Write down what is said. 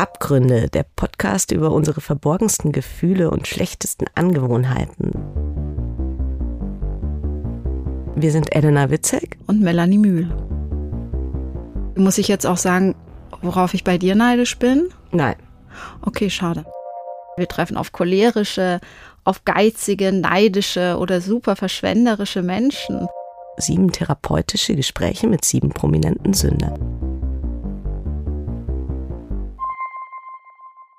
Abgründe, der Podcast über unsere verborgensten Gefühle und schlechtesten Angewohnheiten. Wir sind Elena Witzek und Melanie Mühl. Muss ich jetzt auch sagen, worauf ich bei dir neidisch bin? Nein. Okay, schade. Wir treffen auf cholerische, auf geizige, neidische oder super verschwenderische Menschen. Sieben therapeutische Gespräche mit sieben prominenten Sündern.